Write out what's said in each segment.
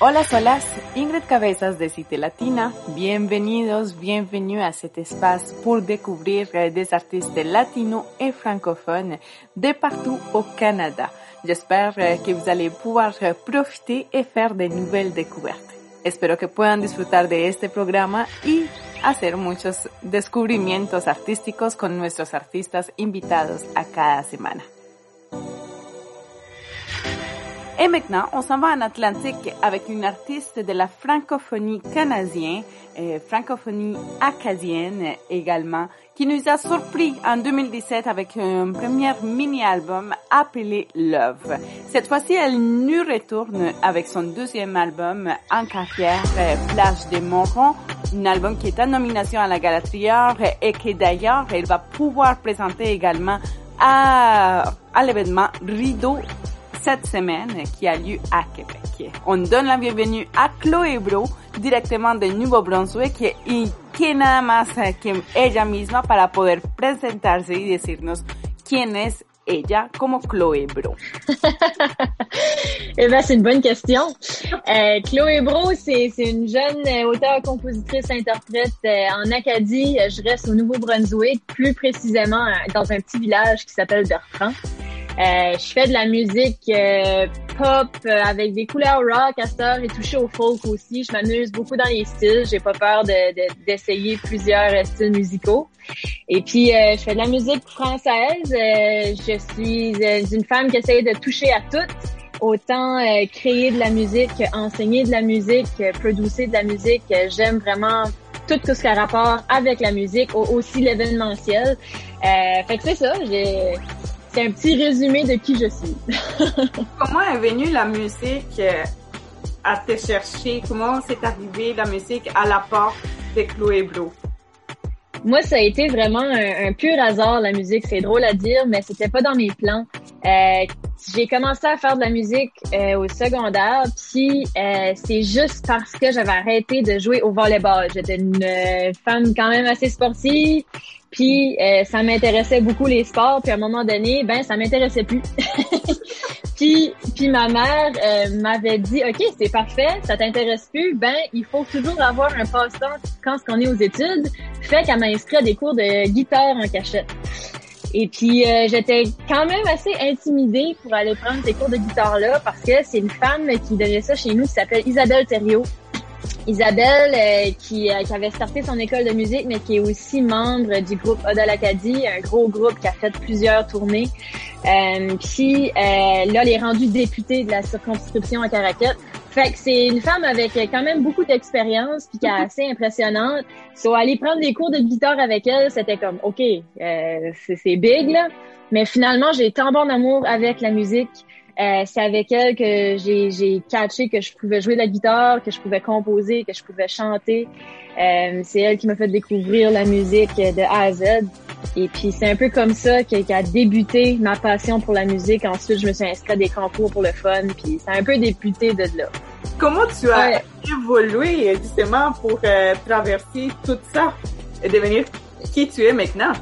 Hola, hola, Ingrid Cabezas de Cité Latina. Bienvenidos, bienvenue à cet espace pour découvrir des artistes latinos et francophones de partout au Canada. J'espère que vous allez pouvoir profiter et faire de nouvelles découvertes. Espero que puedan disfrutar de este programa y hacer muchos descubrimientos artísticos con nuestros artistas invitados a cada semana. Et maintenant, on s'en va en Atlantique avec une artiste de la francophonie canadienne, euh, francophonie acadienne également, qui nous a surpris en 2017 avec un premier mini-album appelé Love. Cette fois-ci, elle nous retourne avec son deuxième album en carrière, euh, Plage de Moron, un album qui est en nomination à la Galatrière et que d'ailleurs, elle va pouvoir présenter également à l'événement Rideau cette semaine qui a lieu à Québec. On donne la bienvenue a Chloé Bro, directement de Nuevo-Brunswick, y que nada más que ella misma para poder presentarse y decirnos quién es ella como Chloé Bro? eh ben, c'est une bonne question. Euh, Chloé Bro, c'est une jeune euh, auteure, compositrice, interprète euh, en Acadie. Je reste au Nouveau-Brunswick, plus précisément euh, dans un petit village qui s'appelle Bertrand. Euh, je fais de la musique euh, pop euh, avec des couleurs rock à cette et touché au folk aussi. Je m'amuse beaucoup dans les styles. J'ai pas peur d'essayer de, plusieurs styles musicaux. Et puis, je fais de la musique française. je suis une femme qui essaye de toucher à tout. Autant créer de la musique, enseigner de la musique, producer de la musique. J'aime vraiment tout ce qui a rapport avec la musique, aussi l'événementiel. fait que c'est ça. C'est un petit résumé de qui je suis. Comment est venue la musique euh, à te chercher? Comment c'est arrivé la musique à la porte de Chloé Bro? Moi, ça a été vraiment un, pur hasard, la musique. C'est drôle à dire, mais c'était pas dans mes plans. Euh, j'ai commencé à faire de la musique euh, au secondaire, puis c'est juste parce que j'avais arrêté de jouer au volleyball. J'étais une femme quand même assez sportive, puis euh, ça m'intéressait beaucoup les sports, puis à un moment donné, ben ça m'intéressait plus. puis puis ma mère euh, m'avait dit OK, c'est parfait, ça t'intéresse plus, ben il faut toujours avoir un passe-temps quand on est aux études. Fait qu'elle m'a inscrit à des cours de guitare en cachette. Et puis euh, j'étais quand même assez intimidée pour aller prendre ces cours de guitare là parce que c'est une femme qui donnait ça chez nous qui s'appelle Isabelle Thériault. Isabelle, euh, qui, euh, qui, avait starté son école de musique, mais qui est aussi membre du groupe Oda l'Acadie, un gros groupe qui a fait plusieurs tournées. Euh, puis euh, là, elle est rendue députée de la circonscription à Caracat. Fait que c'est une femme avec quand même beaucoup d'expérience, puis qui est assez impressionnante. So, aller prendre des cours de guitare avec elle, c'était comme, OK, c'est big, là. Mais finalement, j'ai tant bon amour avec la musique euh, c'est avec elle que j'ai, j'ai catché que je pouvais jouer de la guitare, que je pouvais composer, que je pouvais chanter. Euh, c'est elle qui m'a fait découvrir la musique de A à Z. Et puis c'est un peu comme ça qu'a débuté ma passion pour la musique. Ensuite, je me suis inscrite à des concours pour le fun. Puis c'est un peu débuté de là. Comment tu as évolué justement pour euh, traverser tout ça et devenir qui tu es maintenant?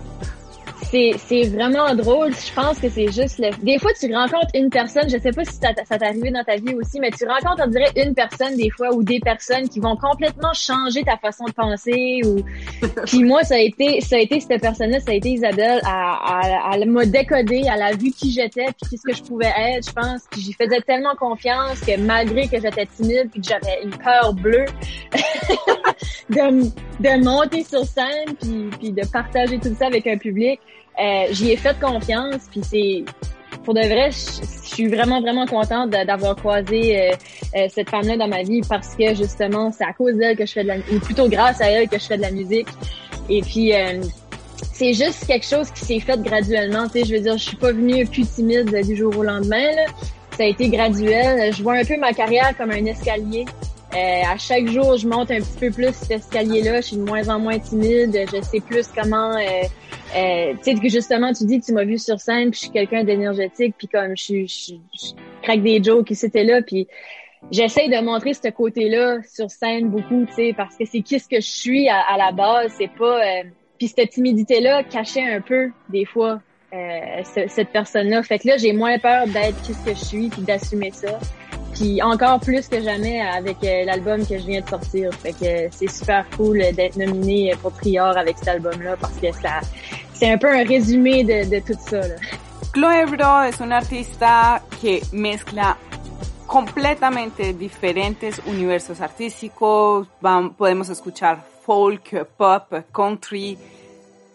C'est vraiment drôle. Je pense que c'est juste le... Des fois, tu rencontres une personne, je sais pas si ça t'est arrivé dans ta vie aussi, mais tu rencontres, on dirait, une personne des fois ou des personnes qui vont complètement changer ta façon de penser ou... Puis moi, ça a été, ça a été cette personne-là, ça a été Isabelle. Elle, elle, m'a décodé, elle a vu qui j'étais puis ce que je pouvais être, je pense. Puis j'y faisais tellement confiance que malgré que j'étais timide puis que j'avais une peur bleue de, de monter sur scène puis, de partager tout ça avec un public, euh, j'y ai fait confiance, puis c'est pour de vrai, je, suis vraiment vraiment contente d'avoir croisé euh, euh, cette femme-là dans ma vie parce que justement, c'est à cause d'elle que je fais de la ou plutôt grâce à elle que je fais de la musique. Et puis c'est juste quelque chose qui s'est fait graduellement. Tu sais, je veux dire, je suis pas venue plus timide du jour au lendemain. Là. ça a été graduel. Je vois un peu ma carrière comme un escalier. Euh, à chaque jour, je monte un petit peu plus cet escalier-là. Je suis de moins en moins timide. Je sais plus comment. Euh, euh, tu sais que justement, tu dis tu m'as vu sur scène, puis je suis quelqu'un d'énergétique, puis comme je, je, je, craque des jokes qui c'était là, puis j'essaie de montrer ce côté-là sur scène beaucoup, tu sais, parce que c'est qui ce que je suis à, à la base. C'est pas. Euh, puis cette timidité-là cachait un peu des fois euh, cette personne-là. Fait que là, j'ai moins peur d'être qui ce que je suis, puis d'assumer ça. Puis encore plus que jamais avec euh, l'album que je viens de sortir. Fait que c'est super cool d'être nominé pour Trior avec cet album-là parce que ça, c'est un peu un résumé de, de tout ça. Là. Chloe Bro es una artista que mezcla completamente diferentes universos artísticos. podemos escuchar folk, pop, country,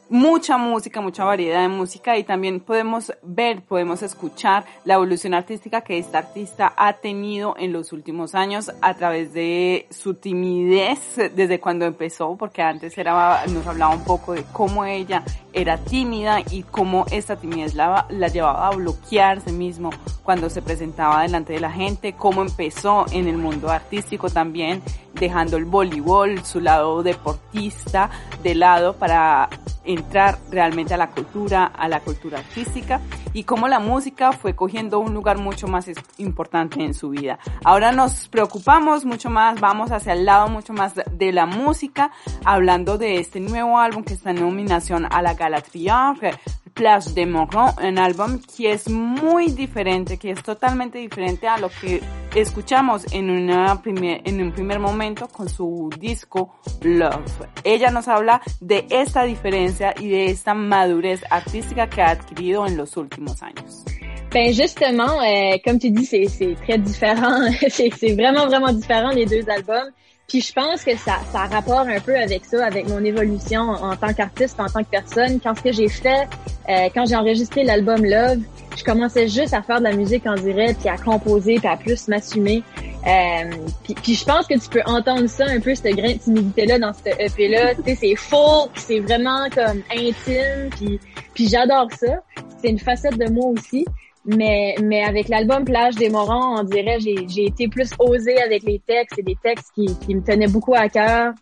mucha música, mucha variedad de música y también podemos ver, podemos escuchar la evolución artística que esta artista ha tenido en los últimos años a través de su timidez desde cuando empezó, porque antes era, nos hablaba un poco de cómo ella era tímida y cómo esta timidez la, llevaba a bloquearse mismo cuando se presentaba delante de la gente, cómo empezó en el mundo artístico también, dejando el voleibol, su lado deportista de lado para entrar realmente a la cultura, a la cultura artística y cómo la música fue cogiendo un lugar mucho más importante en su vida. Ahora nos preocupamos mucho más, vamos hacia el lado mucho más de la música, hablando de este nuevo álbum que está en nominación a la Gala Triangle, Place de Morgon, un álbum que es muy diferente, que es totalmente diferente a lo que escuchamos en, una primer, en un primer momento con su disco Love. Ella nos habla de esta diferencia y de esta madurez artística que ha adquirido en los últimos años. Ben justement, euh, comme tu dis, c'est très différent. c'est vraiment, vraiment différent les deux albums. Puis je pense que ça, ça rapport un peu avec ça, avec mon évolution en, tant qu'artiste, en tant que personne. Quand ce que j'ai fait, euh, quand j'ai enregistré l'album Love, je commençais juste à faire de la musique en direct, puis à composer, puis à plus m'assumer. Euh, puis, puis, je pense que tu peux entendre ça un peu, cette grain de timidité-là dans cette EP-là. Tu sais, c'est faux, c'est vraiment comme intime, puis, puis j'adore ça. C'est une facette de moi aussi. Mais, mais avec l'album Plage des Morons, on dirait j'ai été plus osée avec les textes. C'est des textes qui, qui me tenaient beaucoup à cœur.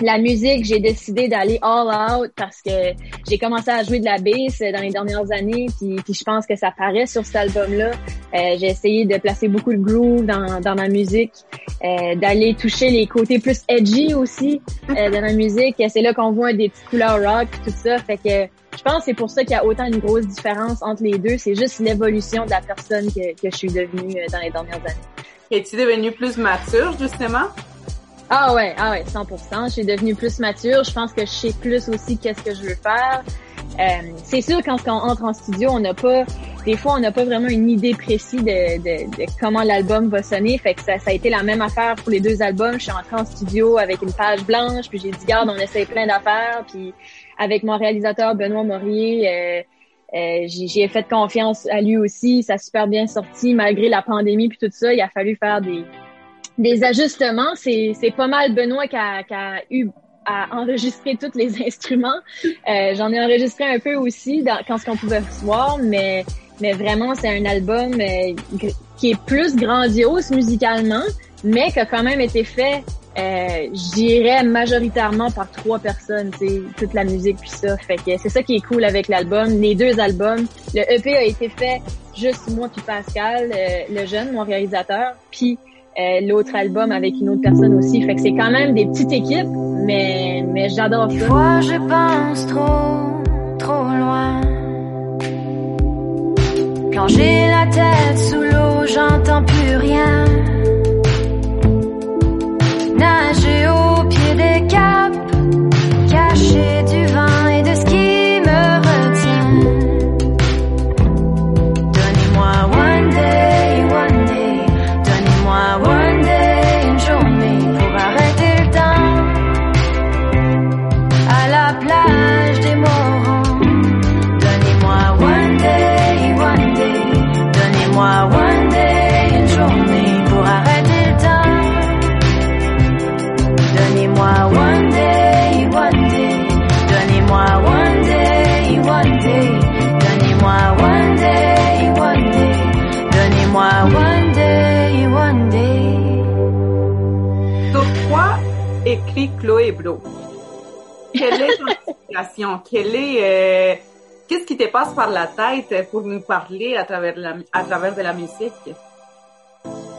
La musique, j'ai décidé d'aller all out parce que j'ai commencé à jouer de la bass dans les dernières années, puis, je pense que ça paraît sur cet album-là. Euh, j'ai essayé de placer beaucoup de groove dans, dans ma musique, euh, d'aller toucher les côtés plus edgy aussi euh, de ma musique. C'est là qu'on voit des petites couleurs rock, tout ça. Fait que je pense que c'est pour ça qu'il y a autant une grosse différence entre les deux. C'est juste l'évolution de la personne que, que je suis devenue euh, dans les dernières années. Es-tu devenue plus mature, justement? Ah ouais, ah ouais, 100%. Je suis devenue plus mature. Je pense que je sais plus aussi qu'est-ce que je veux faire. Euh, c'est sûr quand on entre en studio, on n'a pas, des fois, on n'a pas vraiment une idée précise de, de, de comment l'album va sonner. Fait que ça, ça, a été la même affaire pour les deux albums. Je suis entrée en studio avec une page blanche, puis j'ai dit garde, on essaye plein d'affaires, puis avec mon réalisateur Benoît Maurier. Euh, euh, j'ai fait confiance à lui aussi, ça a super bien sorti malgré la pandémie puis tout ça. Il a fallu faire des, des ajustements. C'est pas mal Benoît qui a, qui a eu à enregistrer tous les instruments. Euh, J'en ai enregistré un peu aussi dans, quand ce qu'on pouvait voir, mais mais vraiment c'est un album euh, qui est plus grandiose musicalement, mais qui a quand même été fait euh, j'irais majoritairement par trois personnes, toute la musique puis ça. Fait que c'est ça qui est cool avec l'album, les deux albums. Le EP a été fait juste moi puis Pascal, euh, le jeune, mon réalisateur, puis euh, l'autre album avec une autre personne aussi. Fait que c'est quand même des petites équipes, mais mais j'adore ça. Moi, je pense trop, trop loin. Quand j'ai la tête sous l'eau, j'entends plus rien. Nager au pied des caps, caché du vin écrit Chloé Bro? Quelle est ton inspiration? Quelle est, euh, qu'est-ce qui te passe par la tête pour nous parler à travers la, à travers de la musique?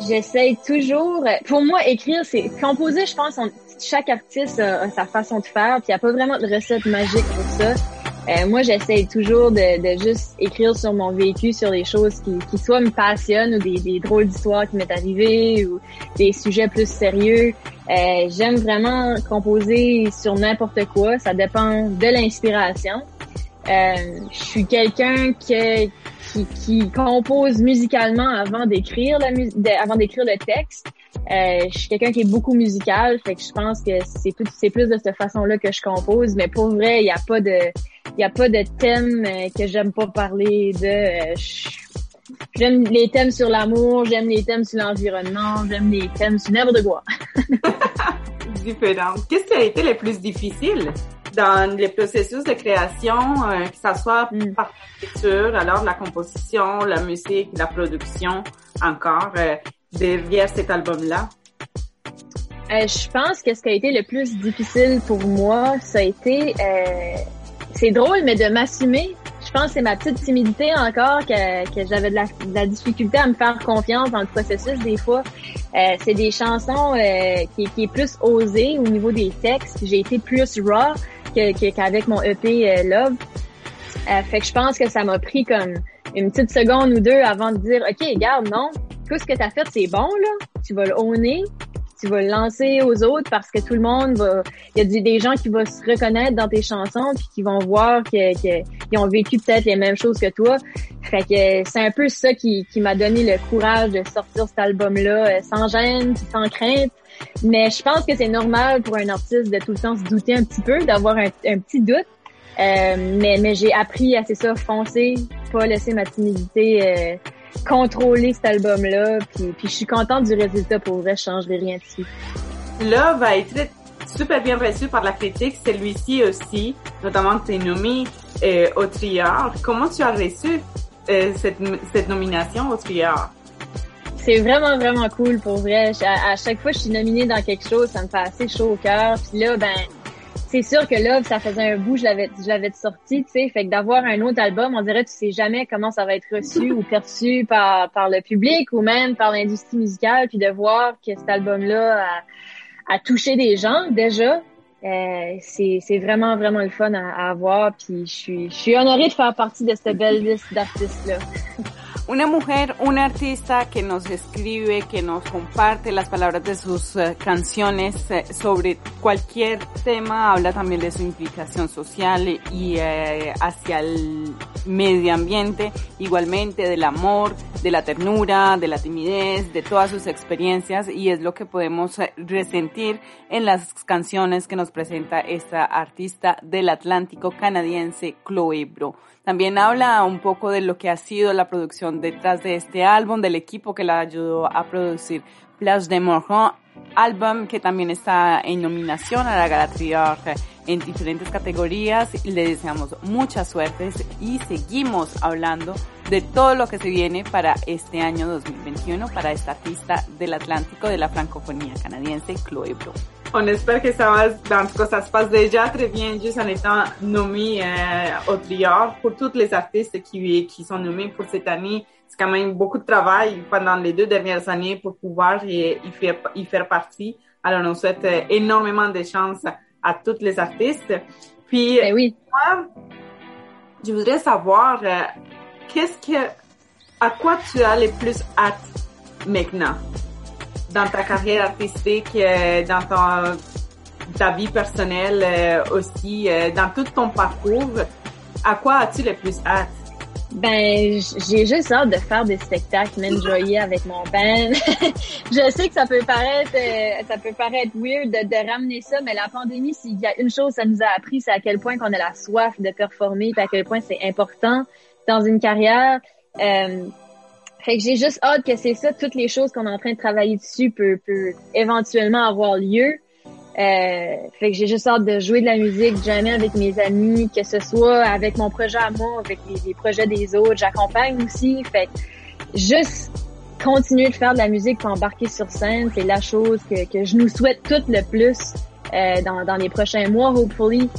J'essaye toujours. Pour moi, écrire, c'est composer. Je pense, chaque artiste a, sa façon de faire. Puis il n'y a pas vraiment de recette magique pour ça. Euh, moi, j'essaye toujours de, de, juste écrire sur mon vécu, sur des choses qui, qui soit me passionnent ou des, des drôles d'histoires qui m'est arrivé ou des sujets plus sérieux. Euh, J'aime vraiment composer sur n'importe quoi. Ça dépend de l'inspiration. Euh, je suis quelqu'un qui, qui, compose musicalement avant d'écrire la avant d'écrire le texte. Euh, je suis quelqu'un qui est beaucoup musical, fait que je pense que c'est plus c'est plus de cette façon-là que je compose. Mais pour vrai, il n'y a pas de il y a pas de thème euh, que j'aime pas parler de. Euh, j'aime les thèmes sur l'amour, j'aime les thèmes sur l'environnement, j'aime les thèmes sur n'importe quoi. Différent. Qu'est-ce qui a été le plus difficile dans les processus de création, euh, que ça soit mm. par l'écriture, alors la composition, la musique, la production, encore derrière cet album-là? je pense que ce qui a été le plus difficile pour moi, ça a été c'est drôle, mais de m'assumer, je pense que c'est ma petite timidité encore que, j'avais de la, difficulté à me faire confiance dans le processus des fois. Euh, c'est des chansons euh, qui, qui, est plus osé au niveau des textes. J'ai été plus raw qu'avec mon EP euh, Love. Euh, fait que je pense que ça m'a pris comme une petite seconde ou deux avant de dire OK, regarde, non, tout ce que tu fait, c'est bon, là. Tu vas le honner, tu vas le lancer aux autres parce que tout le monde va, il y a des gens qui vont se reconnaître dans tes chansons puis qui vont voir que, qu'ils ont vécu peut-être les mêmes choses que toi. Fait que c'est un peu ça qui, qui m'a donné le courage de sortir cet album-là euh, sans gêne, sans crainte. Mais je pense que c'est normal pour un artiste de tout le temps se douter un petit peu, d'avoir un, petit doute. Euh, mais mais j'ai appris à c'est ça foncer, pas laisser ma timidité euh, contrôler cet album-là. Puis, puis je suis contente du résultat. Pour vrai, je changerai rien dessus. Love a été super bien reçu par la critique, celui-ci aussi, notamment tes nommé euh, au Triard. Comment tu as reçu euh, cette, cette nomination au Triard? C'est vraiment, vraiment cool pour vrai. À, à, chaque fois que je suis nominée dans quelque chose, ça me fait assez chaud au cœur. Puis là, ben, c'est sûr que là, ça faisait un bout, je l'avais, je l'avais sorti, tu sais, fait que d'avoir un autre album, on dirait, tu sais jamais comment ça va être reçu ou perçu par, par le public ou même par l'industrie musicale, puis de voir que cet album-là a, a touché des gens déjà, euh, c'est, vraiment, vraiment le fun à, à avoir, puis je suis, je suis honorée de faire partie de cette belle liste d'artistes-là. Una mujer, una artista que nos escribe, que nos comparte las palabras de sus uh, canciones eh, sobre cualquier tema, habla también de su implicación social y eh, hacia el medio ambiente, igualmente del amor, de la ternura, de la timidez, de todas sus experiencias y es lo que podemos resentir en las canciones que nos presenta esta artista del Atlántico canadiense Chloe Bro. También habla un poco de lo que ha sido la producción detrás de este álbum, del equipo que la ayudó a producir Place de Morgon, álbum que también está en nominación a la Galatriar en diferentes categorías. Le deseamos mucha suerte y seguimos hablando de todo lo que se viene para este año 2021 para esta artista del Atlántico de la francofonía canadiense, Bro. On espère que ça va, en tout cas, ça se passe déjà très bien juste en étant nommé euh, au triard. Pour tous les artistes qui, qui sont nommés pour cette année, c'est quand même beaucoup de travail pendant les deux dernières années pour pouvoir y, y, faire, y faire partie. Alors, on souhaite euh, énormément de chance à tous les artistes. Puis, oui. moi, je voudrais savoir, euh, qu'est-ce que, à quoi tu as le plus hâte maintenant? dans ta carrière artistique, euh, dans ton, ta vie personnelle euh, aussi, dans tout ton parcours, à quoi as-tu le plus hâte? Ben, j'ai juste hâte de faire des spectacles, m'enjoyer avec mon band. je sais que ça peut paraître, ça peut paraître weird de, de, ramener ça, mais la pandémie, s'il y a une chose, ça nous a appris, c'est à quel point qu'on a la soif de performer, puis à quel point c'est important dans une carrière. Euh, fait que j'ai juste hâte que c'est ça, toutes les choses qu'on est en train de travailler dessus peut, peut éventuellement avoir lieu. Euh, fait que j'ai juste hâte de jouer de la musique, jamais avec mes amis, que ce soit avec mon projet à moi, avec les, projets des autres. J'accompagne aussi. Fait juste continuer de faire de la musique pour embarquer sur scène, c'est la chose que, que je nous souhaite toutes le plus. euh, dans, dans les prochains mois, hopefully.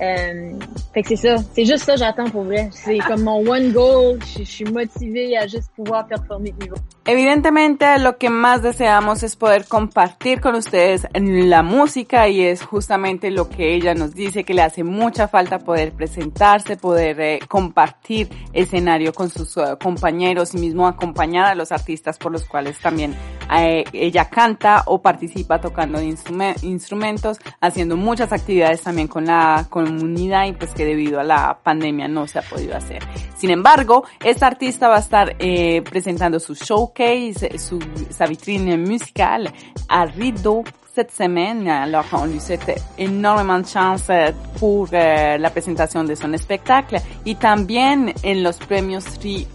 Euh, fait que c'est ça. C'est juste ça j'attends pour vrai. C'est comme mon one goal. Je, suis motivée a juste pouvoir performer niveau. Evidentemente lo que más deseamos es poder compartir con ustedes la música y es justamente lo que ella nos dice que le hace mucha falta poder presentarse, poder eh, compartir escenario con sus uh, compañeros y mismo acompañar a los artistas por los cuales también eh, ella canta o participa tocando instrumentos, haciendo muchas actividades también con la comunidad y pues que debido a la pandemia no se ha podido hacer. Sin embargo, esta artista va a estar eh, presentando su showcase, su, sa vitrine musicale à Rideau cette semaine. Alors, on lui souhaite énormément de chance euh, pour euh, la presentación de son spectacle y también en los premios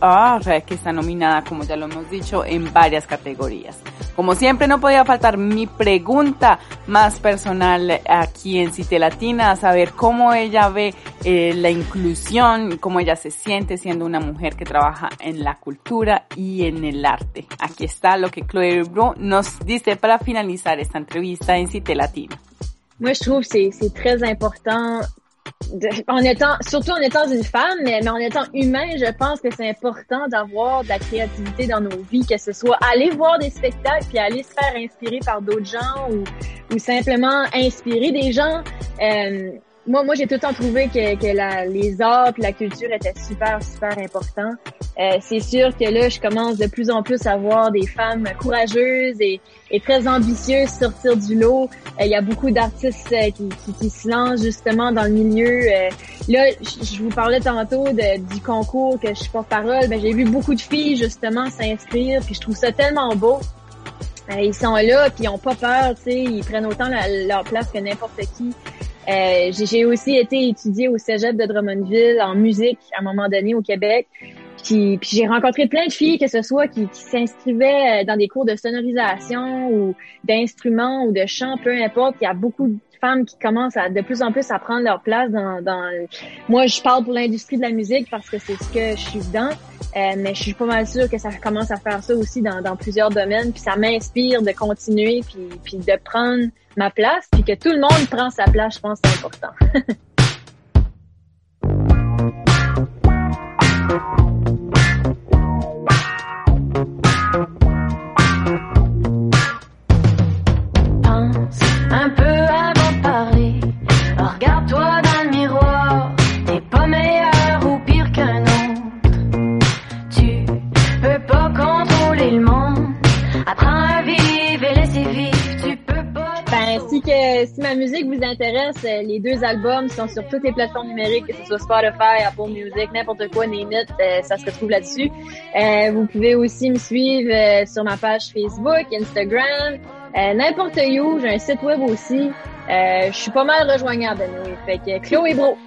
Or, que está nominada, como ya lo hemos dicho, en varias categorías. Como siempre, no podía faltar mi pregunta más personal aquí en Cite Latina, a saber cómo ella ve eh, la inclusión, cómo ella se siente siendo una mujer que trabaja en la cultura y en el arte. Aquí está lo que Chloé Bro nos dice para finalizar esta entrevista en Cité Latina. Moi, je trouve que c'est très important en étant, surtout en étant une femme, mais, en étant humain, je pense que c'est important d'avoir de la créativité dans nos vies, que ce soit aller voir des spectacles puis aller se faire inspirer par d'autres gens ou, ou simplement inspirer des gens. Euh, moi, moi, j'ai tout le temps trouvé que, que la, les arts et la culture étaient super, super importants. Euh, c'est sûr que là, je commence de plus en plus à voir des femmes courageuses et, et très ambitieuses sortir du lot. Euh, il y a beaucoup d'artistes euh, qui, qui, qui, se lancent justement dans le milieu. Euh, là, je vous parlais tantôt du concours que je suis porte-parole. Ben, j'ai vu beaucoup de filles justement s'inscrire, puis je trouve ça tellement beau. ils sont là, puis ils ont pas peur, tu sais, ils prennent autant leur place que n'importe qui. Euh, j'ai aussi été étudier au cégep de Drummondville en musique à un moment donné au Québec. Puis, puis j'ai rencontré plein de filles, que ce soit qui, qui s'inscrivaient dans des cours de sonorisation ou d'instruments ou de chant, peu importe. Il y a beaucoup de femmes qui commencent à de plus en plus à prendre leur place dans, dans... moi je parle pour l'industrie de la musique parce que c'est ce que je suis dedans euh, mais je suis pas mal sûre que ça commence à faire ça aussi dans, dans plusieurs domaines puis ça m'inspire de continuer puis, puis de prendre ma place puis que tout le monde prend sa place je pense c'est important euh, les deux albums sont sur toutes les plateformes numériques, que ce soit Spotify, Apple Music, n'importe quoi, Name euh, ça se retrouve là-dessus. Euh, vous pouvez aussi me suivre sur ma page Facebook, Instagram, n'importe où. J'ai un site web aussi. je suis pas mal rejoignable, anyway. Fait que Chloé Bro.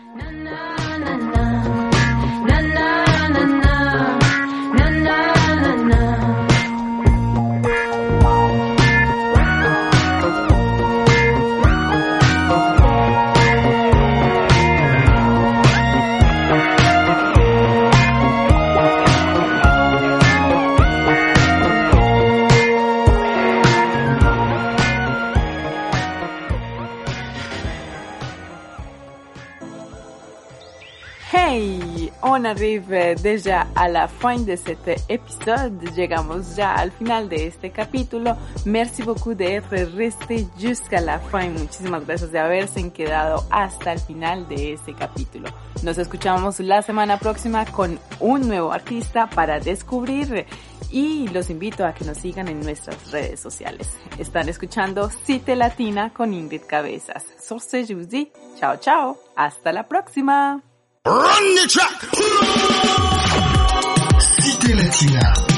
On arrive déjà à la fin de cet épisode. Llegamos ya al final de este capítulo. Merci beaucoup d'être resté jusqu'à la fin. Muchísimas gracias de haberse quedado hasta el final de este capítulo. Nos escuchamos la semana próxima con un nuevo artista para descubrir y los invito a que nos sigan en nuestras redes sociales. Están escuchando Cite Latina con Ingrid Cabezas. Source Juicy. Chao, chao. Hasta la próxima. Run the track. Cité Latina.